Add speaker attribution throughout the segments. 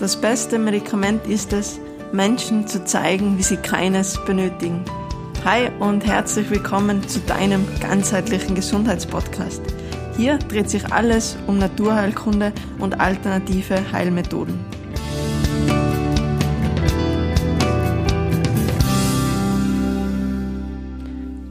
Speaker 1: Das beste Medikament ist es, Menschen zu zeigen, wie sie keines benötigen. Hi und herzlich willkommen zu deinem ganzheitlichen Gesundheitspodcast. Hier dreht sich alles um Naturheilkunde und alternative Heilmethoden.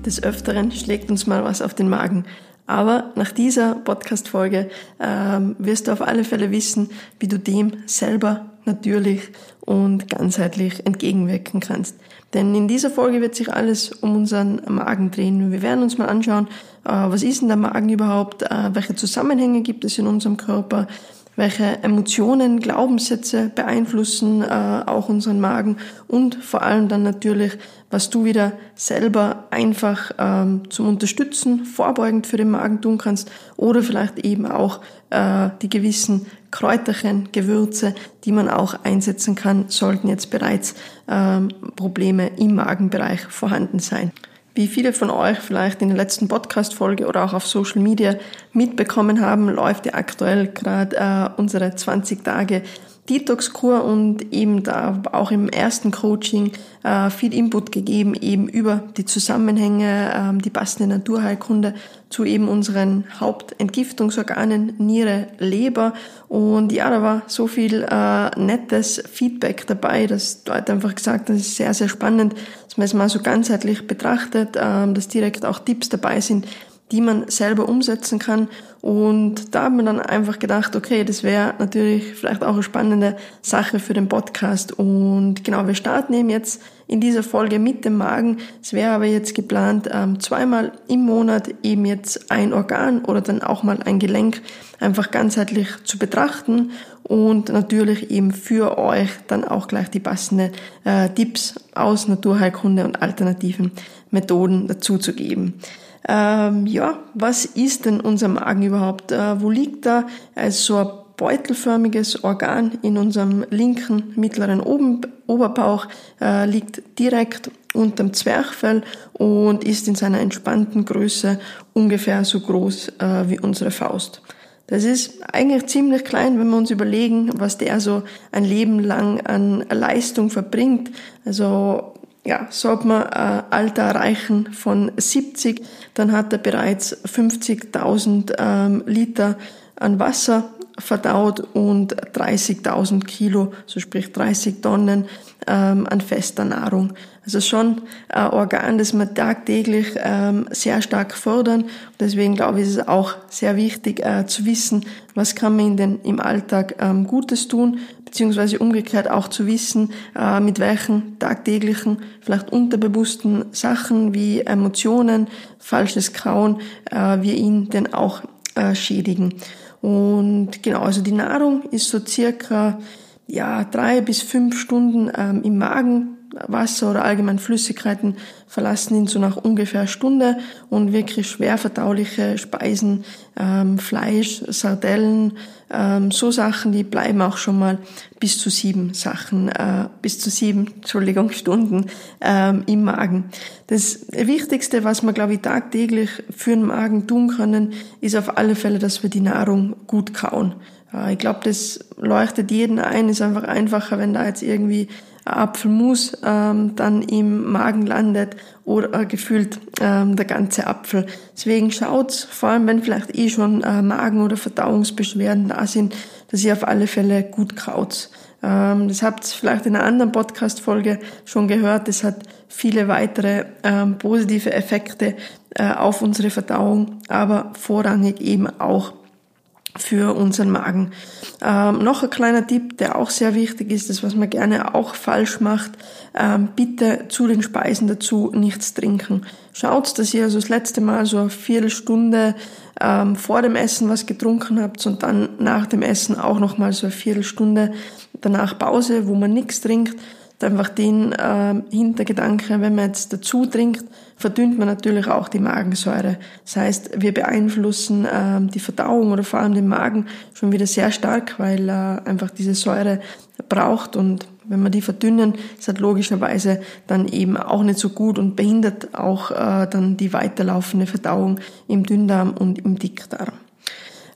Speaker 1: Des Öfteren schlägt uns mal was auf den Magen. Aber nach dieser Podcast-Folge ähm, wirst du auf alle Fälle wissen, wie du dem selber natürlich und ganzheitlich entgegenwirken kannst. Denn in dieser Folge wird sich alles um unseren Magen drehen. Wir werden uns mal anschauen, äh, was ist denn der Magen überhaupt, äh, welche Zusammenhänge gibt es in unserem Körper, welche Emotionen, Glaubenssätze beeinflussen äh, auch unseren Magen und vor allem dann natürlich, was du wieder selber einfach ähm, zum Unterstützen, vorbeugend für den Magen tun kannst oder vielleicht eben auch äh, die gewissen Kräuterchen, Gewürze, die man auch einsetzen kann, sollten jetzt bereits ähm, Probleme im Magenbereich vorhanden sein. Wie viele von euch vielleicht in der letzten Podcast-Folge oder auch auf Social Media mitbekommen haben, läuft ja aktuell gerade äh, unsere 20 Tage Detox-Kur und eben da auch im ersten Coaching äh, viel Input gegeben, eben über die Zusammenhänge, ähm, die passende Naturheilkunde zu eben unseren Hauptentgiftungsorganen, Niere, Leber. Und ja, da war so viel äh, nettes Feedback dabei, dass Leute einfach gesagt das ist sehr, sehr spannend, dass man es mal so ganzheitlich betrachtet, äh, dass direkt auch Tipps dabei sind, die man selber umsetzen kann. Und da haben wir dann einfach gedacht, okay, das wäre natürlich vielleicht auch eine spannende Sache für den Podcast. Und genau, wir starten eben jetzt in dieser Folge mit dem Magen. Es wäre aber jetzt geplant, ähm, zweimal im Monat eben jetzt ein Organ oder dann auch mal ein Gelenk einfach ganzheitlich zu betrachten und natürlich eben für euch dann auch gleich die passenden äh, Tipps aus Naturheilkunde und alternativen Methoden dazu zu geben. Ähm, ja, was ist denn unser Magen überhaupt? Äh, wo liegt? Er ist so ein beutelförmiges Organ in unserem linken mittleren Oben Oberbauch, äh, liegt direkt unterm Zwerchfell und ist in seiner entspannten Größe ungefähr so groß äh, wie unsere Faust. Das ist eigentlich ziemlich klein, wenn wir uns überlegen, was der so ein Leben lang an Leistung verbringt. Also ja, sollte man ein Alter erreichen von 70, dann hat er bereits 50.000 ähm, Liter an Wasser verdaut und 30.000 Kilo, so sprich 30 Tonnen ähm, an fester Nahrung. Also schon ein Organ, das wir tagtäglich ähm, sehr stark fördern. Deswegen glaube ich, ist es auch sehr wichtig äh, zu wissen, was kann man in den, im Alltag ähm, Gutes tun, beziehungsweise umgekehrt auch zu wissen, äh, mit welchen tagtäglichen, vielleicht unterbewussten Sachen wie Emotionen, falsches Kauen, äh, wir ihn denn auch äh, schädigen. Und genau, also die Nahrung ist so circa ja, drei bis fünf Stunden ähm, im Magen. Wasser oder allgemein Flüssigkeiten verlassen ihn so nach ungefähr Stunde und wirklich schwer verdauliche Speisen, ähm, Fleisch, Sardellen, ähm, so Sachen, die bleiben auch schon mal bis zu sieben Sachen, äh, bis zu sieben, Entschuldigung, Stunden ähm, im Magen. Das Wichtigste, was wir, glaube ich, tagtäglich für den Magen tun können, ist auf alle Fälle, dass wir die Nahrung gut kauen. Äh, ich glaube, das leuchtet jeden ein, ist einfach einfacher, wenn da jetzt irgendwie ein Apfelmus ähm, dann im Magen landet oder äh, gefühlt ähm, der ganze Apfel. Deswegen schaut, vor allem wenn vielleicht eh schon äh, Magen- oder Verdauungsbeschwerden da sind, dass ihr auf alle Fälle gut kaut. Ähm, das habt ihr vielleicht in einer anderen Podcast-Folge schon gehört. Das hat viele weitere ähm, positive Effekte äh, auf unsere Verdauung, aber vorrangig eben auch für unseren Magen. Ähm, noch ein kleiner Tipp, der auch sehr wichtig ist, das was man gerne auch falsch macht, ähm, bitte zu den Speisen dazu nichts trinken. Schaut, dass ihr also das letzte Mal so eine Viertelstunde ähm, vor dem Essen was getrunken habt und dann nach dem Essen auch nochmal so eine Viertelstunde danach Pause, wo man nichts trinkt einfach den äh, Hintergedanke, wenn man jetzt dazu trinkt, verdünnt man natürlich auch die Magensäure. Das heißt, wir beeinflussen äh, die Verdauung oder vor allem den Magen schon wieder sehr stark, weil äh, einfach diese Säure braucht und wenn wir die verdünnen, ist halt logischerweise dann eben auch nicht so gut und behindert auch äh, dann die weiterlaufende Verdauung im Dünndarm und im Dickdarm.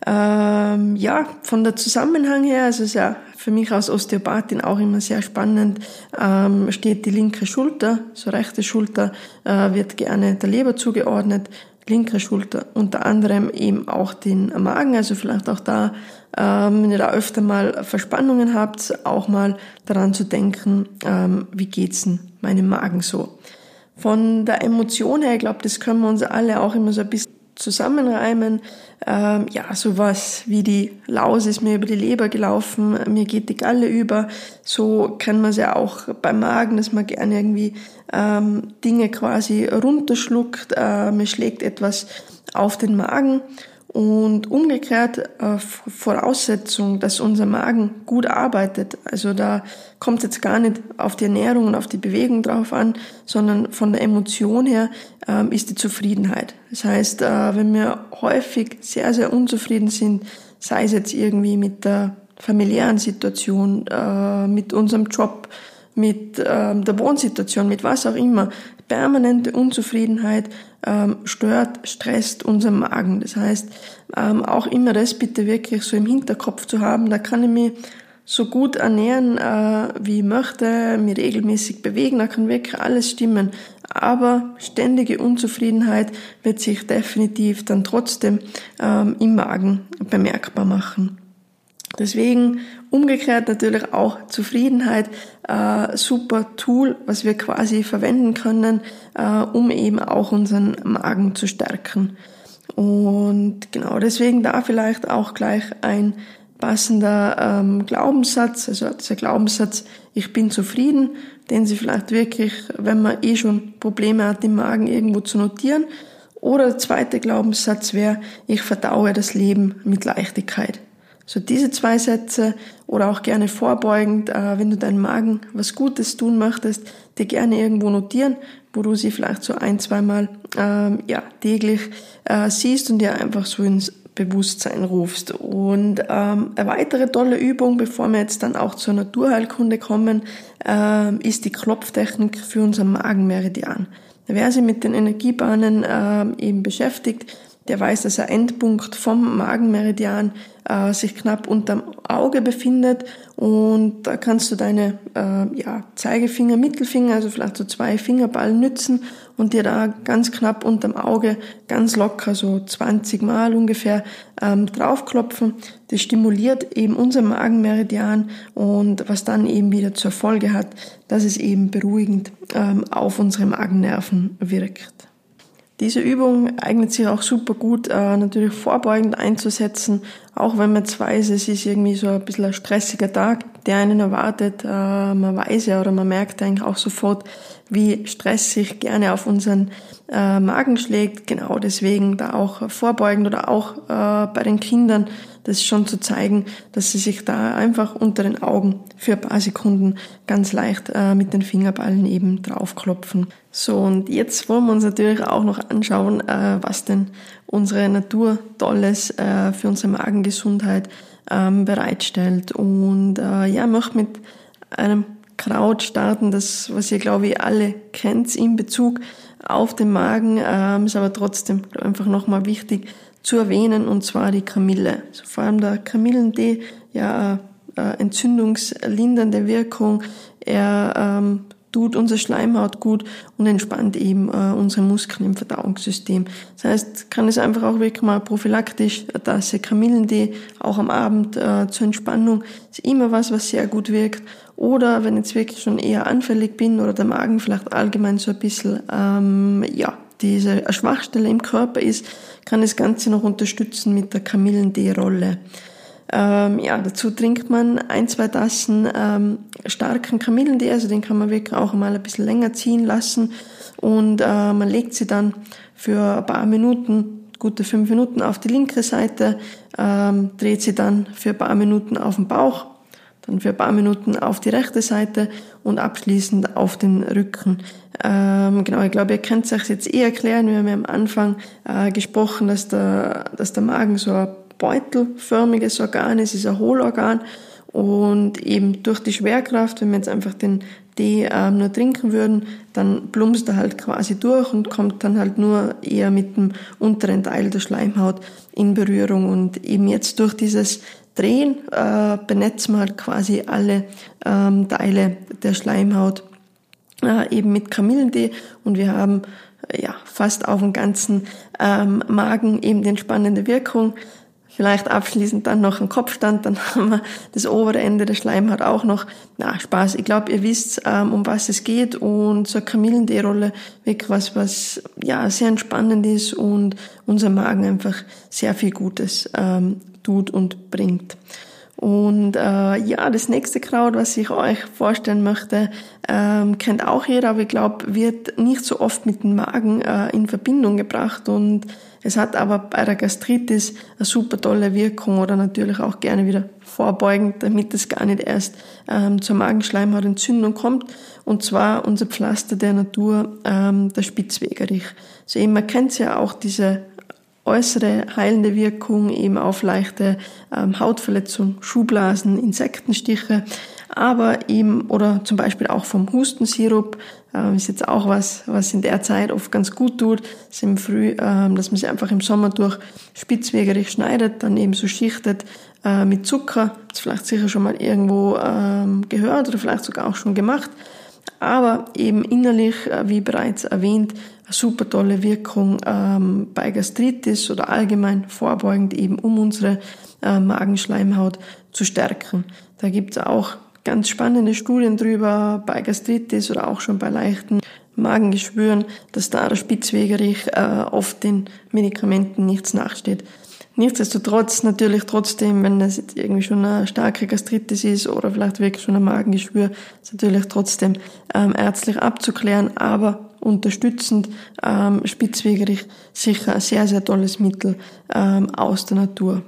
Speaker 1: Ähm, ja, von der Zusammenhang her, also es ist ja für mich als Osteopathin auch immer sehr spannend, ähm, steht die linke Schulter, so rechte Schulter äh, wird gerne der Leber zugeordnet, linke Schulter unter anderem eben auch den Magen, also vielleicht auch da, ähm, wenn ihr da öfter mal Verspannungen habt, auch mal daran zu denken, ähm, wie geht's denn meinem Magen so. Von der Emotion her, ich glaube, das können wir uns alle auch immer so ein bisschen zusammenreimen. Ähm, ja, sowas wie die Laus ist mir über die Leber gelaufen, mir geht die Galle über. So kennt man es ja auch beim Magen, dass man gerne irgendwie ähm, Dinge quasi runterschluckt. Äh, mir schlägt etwas auf den Magen. Und umgekehrt äh, Voraussetzung, dass unser Magen gut arbeitet. Also da kommt jetzt gar nicht auf die Ernährung und auf die Bewegung drauf an, sondern von der Emotion her ähm, ist die Zufriedenheit. Das heißt, äh, wenn wir häufig sehr, sehr unzufrieden sind, sei es jetzt irgendwie mit der familiären Situation, äh, mit unserem Job, mit ähm, der Wohnsituation, mit was auch immer, permanente Unzufriedenheit ähm, stört, stresst unseren Magen. Das heißt, ähm, auch immer das bitte wirklich so im Hinterkopf zu haben, da kann ich mich so gut ernähren, äh, wie ich möchte, mich regelmäßig bewegen, da kann wirklich alles stimmen. Aber ständige Unzufriedenheit wird sich definitiv dann trotzdem ähm, im Magen bemerkbar machen. Deswegen umgekehrt natürlich auch Zufriedenheit, äh, super Tool, was wir quasi verwenden können, äh, um eben auch unseren Magen zu stärken. Und genau deswegen da vielleicht auch gleich ein passender ähm, Glaubenssatz, also dieser Glaubenssatz, ich bin zufrieden, den Sie vielleicht wirklich, wenn man eh schon Probleme hat im Magen, irgendwo zu notieren. Oder der zweite Glaubenssatz wäre, ich verdaue das Leben mit Leichtigkeit. So diese zwei Sätze oder auch gerne vorbeugend, äh, wenn du deinem Magen was Gutes tun möchtest, dir gerne irgendwo notieren, wo du sie vielleicht so ein, zweimal ähm, ja, täglich äh, siehst und dir einfach so ins Bewusstsein rufst. Und ähm, eine weitere tolle Übung, bevor wir jetzt dann auch zur Naturheilkunde kommen, ähm, ist die Klopftechnik für unseren Magenmeridian. Wer sich mit den Energiebahnen ähm, eben beschäftigt, der weiß, dass ein Endpunkt vom Magenmeridian äh, sich knapp unterm Auge befindet und da kannst du deine äh, ja, Zeigefinger, Mittelfinger, also vielleicht so zwei Fingerballen nützen und dir da ganz knapp unterm Auge ganz locker, so 20 Mal ungefähr, ähm, draufklopfen. Das stimuliert eben unser Magenmeridian und was dann eben wieder zur Folge hat, dass es eben beruhigend ähm, auf unsere Magennerven wirkt. Diese Übung eignet sich auch super gut, äh, natürlich vorbeugend einzusetzen, auch wenn man jetzt weiß, es ist irgendwie so ein bisschen ein stressiger Tag, der einen erwartet. Äh, man weiß ja oder man merkt eigentlich auch sofort, wie Stress sich gerne auf unseren äh, Magen schlägt. Genau deswegen da auch vorbeugend oder auch äh, bei den Kindern das schon zu zeigen, dass sie sich da einfach unter den Augen für ein paar Sekunden ganz leicht mit den Fingerballen eben draufklopfen. So, und jetzt wollen wir uns natürlich auch noch anschauen, was denn unsere Natur Tolles äh, für unsere Magengesundheit ähm, bereitstellt. Und äh, ja, möchte mit einem Kraut starten, das, was ihr glaube ich alle kennt in Bezug auf den Magen, ähm, ist aber trotzdem einfach nochmal wichtig zu erwähnen, und zwar die Kamille. Also vor allem der Kamillentee, ja, äh, entzündungslindernde Wirkung. Er ähm, tut unsere Schleimhaut gut und entspannt eben äh, unsere Muskeln im Verdauungssystem. Das heißt, kann es einfach auch wirklich mal prophylaktisch eine Tasse Kamillentee, auch am Abend äh, zur Entspannung, ist immer was, was sehr gut wirkt. Oder wenn jetzt wirklich schon eher anfällig bin oder der Magen vielleicht allgemein so ein bisschen, ähm, ja, diese Schwachstelle im Körper ist, kann das Ganze noch unterstützen mit der Kamillentee-Rolle. Ähm, ja, dazu trinkt man ein, zwei Tassen ähm, starken Kamillentee, also den kann man wirklich auch mal ein bisschen länger ziehen lassen und äh, man legt sie dann für ein paar Minuten, gute fünf Minuten auf die linke Seite, ähm, dreht sie dann für ein paar Minuten auf den Bauch, dann für ein paar Minuten auf die rechte Seite und abschließend auf den Rücken. Ähm, genau, ich glaube, ihr könnt es euch jetzt eh erklären. Wir haben ja am Anfang äh, gesprochen, dass der, dass der Magen so ein beutelförmiges Organ ist, ist ein Hohlorgan. Und eben durch die Schwerkraft, wenn wir jetzt einfach den Tee ähm, nur trinken würden, dann plumpst er halt quasi durch und kommt dann halt nur eher mit dem unteren Teil der Schleimhaut in Berührung. Und eben jetzt durch dieses drehen, äh, benetzen wir halt quasi alle ähm, Teile der Schleimhaut äh, eben mit Kamillentee und wir haben äh, ja fast auf dem ganzen ähm, Magen eben die entspannende Wirkung. Vielleicht abschließend dann noch ein Kopfstand, dann haben wir das obere Ende der Schleimhaut auch noch. Na, Spaß. Ich glaube, ihr wisst, ähm, um was es geht und so eine Kamillentee-Rolle wirklich was, was ja sehr entspannend ist und unser Magen einfach sehr viel Gutes ähm, tut und bringt. Und äh, ja, das nächste Kraut, was ich euch vorstellen möchte, ähm, kennt auch jeder, aber ich glaube, wird nicht so oft mit dem Magen äh, in Verbindung gebracht und es hat aber bei der Gastritis eine super tolle Wirkung oder natürlich auch gerne wieder vorbeugend, damit es gar nicht erst ähm, zur Magenschleimhautentzündung kommt. Und zwar unser Pflaster der Natur, ähm, der Spitzwegerich. So eben, man kennt ja auch diese äußere heilende Wirkung eben auf leichte ähm, Hautverletzung, Schublasen, Insektenstiche, aber eben oder zum Beispiel auch vom Hustensirup ähm, ist jetzt auch was, was in der Zeit oft ganz gut tut, ist im Früh, ähm, dass man sie einfach im Sommer durch spitzwegerig schneidet, dann eben so schichtet äh, mit Zucker, das vielleicht sicher schon mal irgendwo ähm, gehört oder vielleicht sogar auch schon gemacht, aber eben innerlich, äh, wie bereits erwähnt, eine super tolle Wirkung ähm, bei Gastritis oder allgemein vorbeugend eben, um unsere äh, Magenschleimhaut zu stärken. Da gibt es auch ganz spannende Studien drüber bei Gastritis oder auch schon bei leichten Magengeschwüren, dass da der Spitzwegerich äh, oft den Medikamenten nichts nachsteht. Nichtsdestotrotz natürlich trotzdem, wenn es jetzt irgendwie schon eine starke Gastritis ist oder vielleicht wirklich schon ein Magengeschwür, ist natürlich trotzdem ähm, ärztlich abzuklären, aber unterstützend ähm, Spitzwegerich sicher ein sehr, sehr tolles Mittel ähm, aus der Natur.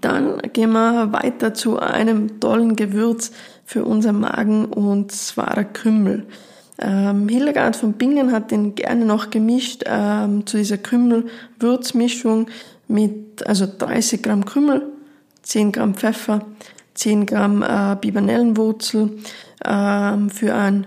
Speaker 1: Dann gehen wir weiter zu einem tollen Gewürz für unseren Magen und zwar der Kümmel. Ähm, Hildegard von Bingen hat den gerne noch gemischt ähm, zu dieser Kümmel-Würzmischung mit also 30 Gramm Kümmel, 10 Gramm Pfeffer, 10 Gramm äh, Bibernellenwurzel ähm, für ein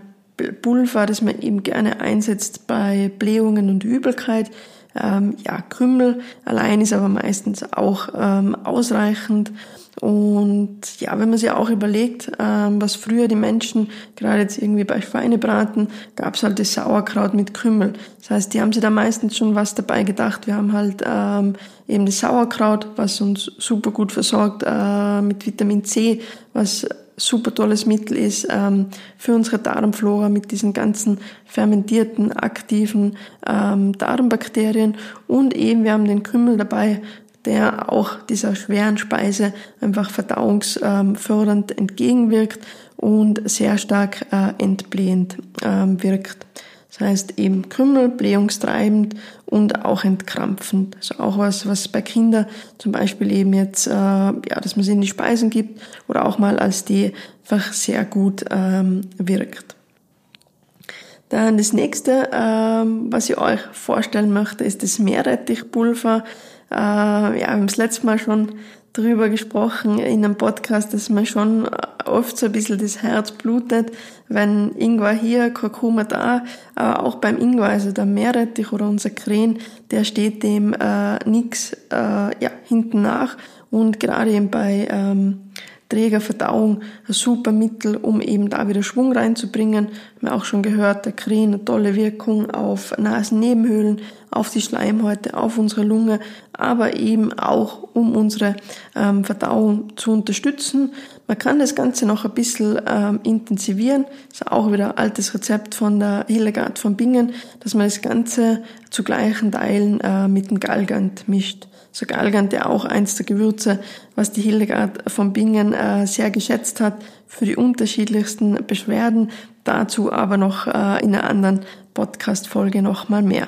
Speaker 1: Pulver, das man eben gerne einsetzt bei Blähungen und Übelkeit. Ähm, ja, Krümel allein ist aber meistens auch ähm, ausreichend. Und ja, wenn man sich auch überlegt, ähm, was früher die Menschen, gerade jetzt irgendwie bei Schweinebraten, gab es halt das Sauerkraut mit Krümmel. Das heißt, die haben sich da meistens schon was dabei gedacht. Wir haben halt ähm, eben das Sauerkraut, was uns super gut versorgt äh, mit Vitamin C, was super tolles Mittel ist ähm, für unsere Darmflora mit diesen ganzen fermentierten, aktiven ähm, Darmbakterien. Und eben, wir haben den Kümmel dabei, der auch dieser schweren Speise einfach verdauungsfördernd entgegenwirkt und sehr stark äh, entblähend ähm, wirkt. Das heißt eben Krümmel, blähungstreibend und auch entkrampfend. Also auch was, was bei Kindern zum Beispiel eben jetzt, äh, ja, dass man sie in die Speisen gibt oder auch mal als die einfach sehr gut ähm, wirkt. Dann das nächste, ähm, was ich euch vorstellen möchte, ist das Meerrettichpulver. Äh, ja, wir haben das letzte Mal schon drüber gesprochen in einem Podcast, dass man schon oft so ein bisschen das Herz blutet, wenn Ingwer hier, Kurkuma da, aber auch beim Ingwer, also der Meerrettich oder unser Krähen, der steht dem äh, nix äh, ja, hinten nach. Und gerade eben bei ähm, Trägerverdauung ein super Mittel, um eben da wieder Schwung reinzubringen. Wir haben auch schon gehört, der Krähen eine tolle Wirkung auf Nasennebenhöhlen, auf die Schleimhäute, auf unsere Lunge, aber eben auch, um unsere ähm, Verdauung zu unterstützen. Man kann das Ganze noch ein bisschen ähm, intensivieren. Das ist auch wieder ein altes Rezept von der Hildegard von Bingen, dass man das Ganze zu gleichen Teilen äh, mit dem Galgant mischt. So Galgant, der auch eins der Gewürze, was die Hildegard von Bingen äh, sehr geschätzt hat für die unterschiedlichsten Beschwerden. Dazu aber noch äh, in einer anderen Podcast-Folge nochmal mehr.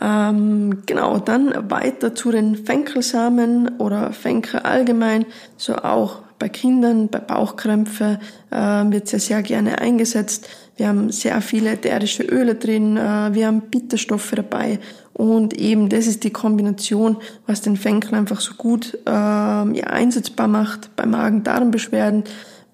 Speaker 1: Ähm, genau, dann weiter zu den Fenkelsamen oder Fenkel allgemein, so auch bei Kindern, bei Bauchkrämpfe äh, wird sehr, sehr gerne eingesetzt. Wir haben sehr viele ätherische Öle drin, äh, wir haben Bitterstoffe dabei und eben das ist die Kombination, was den Fenkel einfach so gut äh, ja, einsetzbar macht bei Magen-Darm-Beschwerden,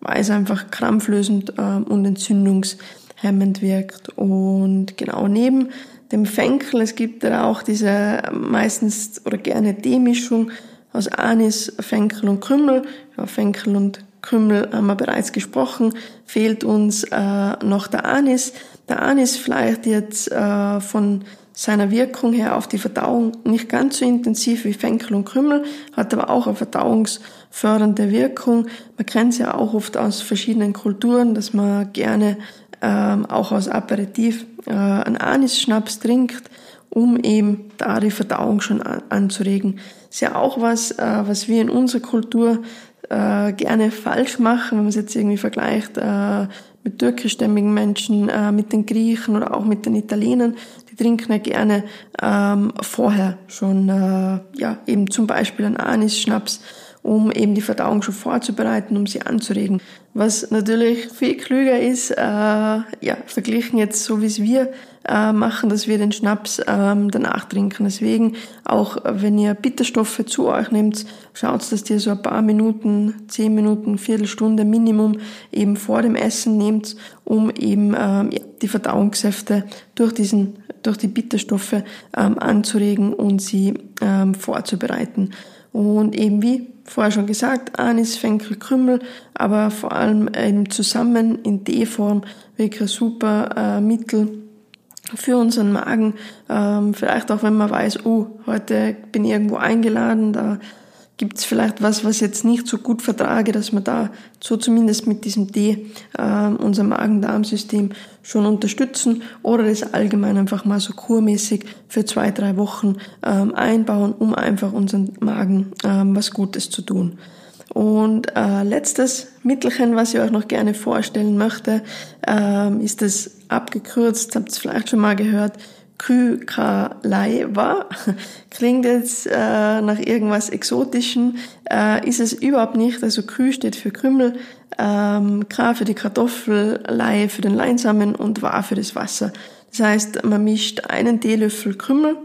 Speaker 1: weil es einfach krampflösend äh, und entzündungshemmend wirkt. Und genau neben dem Fenkel, es gibt da auch diese meistens oder gerne D-Mischung, aus Anis, Fenkel und Krümmel. Ja, Fenkel und Krümmel haben wir bereits gesprochen. Fehlt uns äh, noch der Anis. Der Anis vielleicht jetzt äh, von seiner Wirkung her auf die Verdauung nicht ganz so intensiv wie Fenkel und Krümmel, hat aber auch eine verdauungsfördernde Wirkung. Man kennt es ja auch oft aus verschiedenen Kulturen, dass man gerne ähm, auch aus Aperitif äh, einen Anis-Schnaps trinkt, um eben da die Verdauung schon an, anzuregen. Ist ja auch was, äh, was wir in unserer Kultur äh, gerne falsch machen, wenn man es jetzt irgendwie vergleicht äh, mit türkischstämmigen Menschen, äh, mit den Griechen oder auch mit den Italienern, trinken gerne ähm, vorher schon, äh, ja, eben zum Beispiel einen Anis-Schnaps, um eben die Verdauung schon vorzubereiten, um sie anzuregen. Was natürlich viel klüger ist, äh, ja, verglichen jetzt so wie es wir äh, machen, dass wir den Schnaps ähm, danach trinken. Deswegen auch, wenn ihr Bitterstoffe zu euch nehmt, schaut, dass ihr so ein paar Minuten, zehn Minuten, Viertelstunde Minimum eben vor dem Essen nehmt, um eben ähm, ja, die Verdauungssäfte durch diesen durch die Bitterstoffe ähm, anzuregen und sie ähm, vorzubereiten. Und eben wie vorher schon gesagt, Anis, Fenkel, Krümmel, aber vor allem eben zusammen in D-Form wirklich ein super äh, Mittel für unseren Magen. Ähm, vielleicht auch, wenn man weiß, oh, heute bin ich irgendwo eingeladen, da gibt es vielleicht was, was jetzt nicht so gut vertrage, dass man da so zumindest mit diesem Tee äh, unser Magen-Darm-System schon unterstützen oder das allgemein einfach mal so kurmäßig für zwei, drei Wochen ähm, einbauen, um einfach unseren Magen ähm, was Gutes zu tun. Und äh, letztes Mittelchen, was ich euch noch gerne vorstellen möchte, ähm, ist das abgekürzt, habt ihr vielleicht schon mal gehört, Kykalaiwa. Klingt jetzt äh, nach irgendwas Exotischen, äh, ist es überhaupt nicht. Also Kü steht für Krümmel, ähm, K für die Kartoffel, Lai für den Leinsamen und Wa für das Wasser. Das heißt, man mischt einen Teelöffel Krümmel,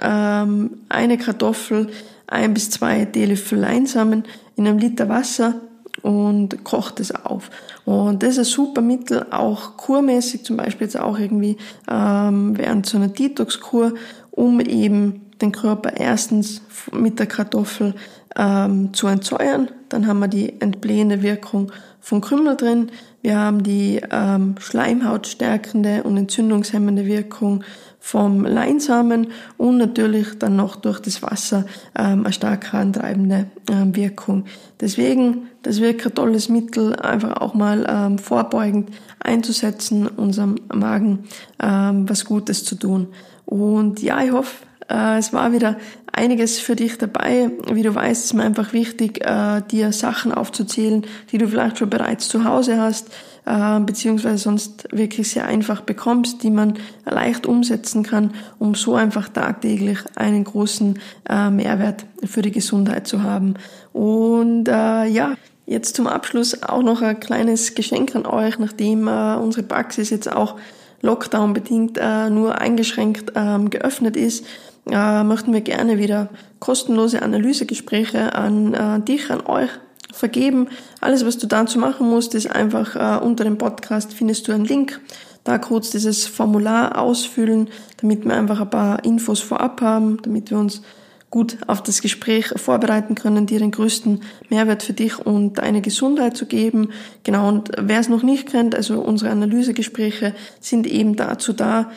Speaker 1: ähm, eine Kartoffel, ein bis zwei Teelöffel Leinsamen in einem Liter Wasser und kocht es auf. Und das ist ein super Mittel, auch kurmäßig, zum Beispiel jetzt auch irgendwie ähm, während so einer Detox-Kur, um eben den Körper erstens mit der Kartoffel ähm, zu entsäuern. Dann haben wir die entblähende Wirkung von Krümel drin. Wir haben die ähm, schleimhautstärkende und entzündungshemmende Wirkung vom Leinsamen und natürlich dann noch durch das Wasser ähm, eine stark antreibende ähm, Wirkung. Deswegen, das wird ein tolles Mittel, einfach auch mal ähm, vorbeugend einzusetzen, unserem Magen ähm, was Gutes zu tun. Und ja, ich hoffe, es war wieder einiges für dich dabei. Wie du weißt, ist mir einfach wichtig, äh, dir Sachen aufzuzählen, die du vielleicht schon bereits zu Hause hast, äh, beziehungsweise sonst wirklich sehr einfach bekommst, die man leicht umsetzen kann, um so einfach tagtäglich einen großen Mehrwert für die Gesundheit zu haben. Und ja, jetzt zum Abschluss auch noch ein kleines Geschenk an euch, nachdem unsere Praxis jetzt auch Lockdown bedingt nur eingeschränkt ähm, geöffnet ist äh, möchten wir gerne wieder kostenlose Analysegespräche an äh, dich, an euch vergeben. Alles, was du dazu machen musst, ist einfach äh, unter dem Podcast findest du einen Link. Da kurz dieses Formular ausfüllen, damit wir einfach ein paar Infos vorab haben, damit wir uns gut auf das Gespräch vorbereiten können, dir den größten Mehrwert für dich und deine Gesundheit zu geben. Genau, und wer es noch nicht kennt, also unsere Analysegespräche sind eben dazu da,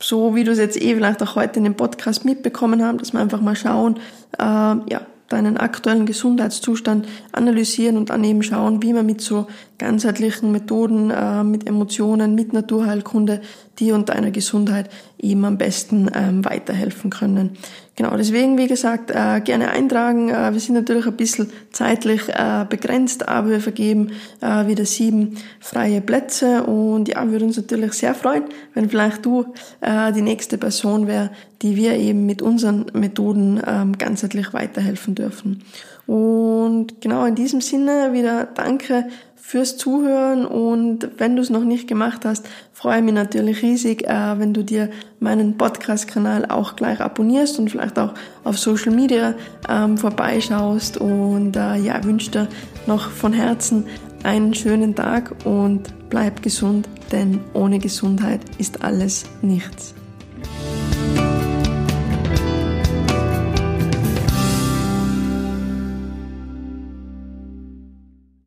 Speaker 1: so wie du es jetzt eh vielleicht auch heute in dem Podcast mitbekommen haben, dass wir einfach mal schauen, äh, ja, deinen aktuellen Gesundheitszustand analysieren und dann eben schauen, wie man mit so ganzheitlichen Methoden, äh, mit Emotionen, mit Naturheilkunde dir und deiner Gesundheit eben am besten ähm, weiterhelfen können. Genau, deswegen, wie gesagt, äh, gerne eintragen. Äh, wir sind natürlich ein bisschen zeitlich äh, begrenzt, aber wir vergeben äh, wieder sieben freie Plätze und ja, würde uns natürlich sehr freuen, wenn vielleicht du äh, die nächste Person wäre, die wir eben mit unseren Methoden ähm, ganzheitlich weiterhelfen dürfen. Und genau in diesem Sinne wieder danke fürs Zuhören und wenn du es noch nicht gemacht hast, freue mich natürlich riesig, äh, wenn du dir meinen Podcast-Kanal auch gleich abonnierst und vielleicht auch auf Social Media ähm, vorbeischaust und äh, ja, wünsche dir noch von Herzen einen schönen Tag und bleib gesund, denn ohne Gesundheit ist alles nichts.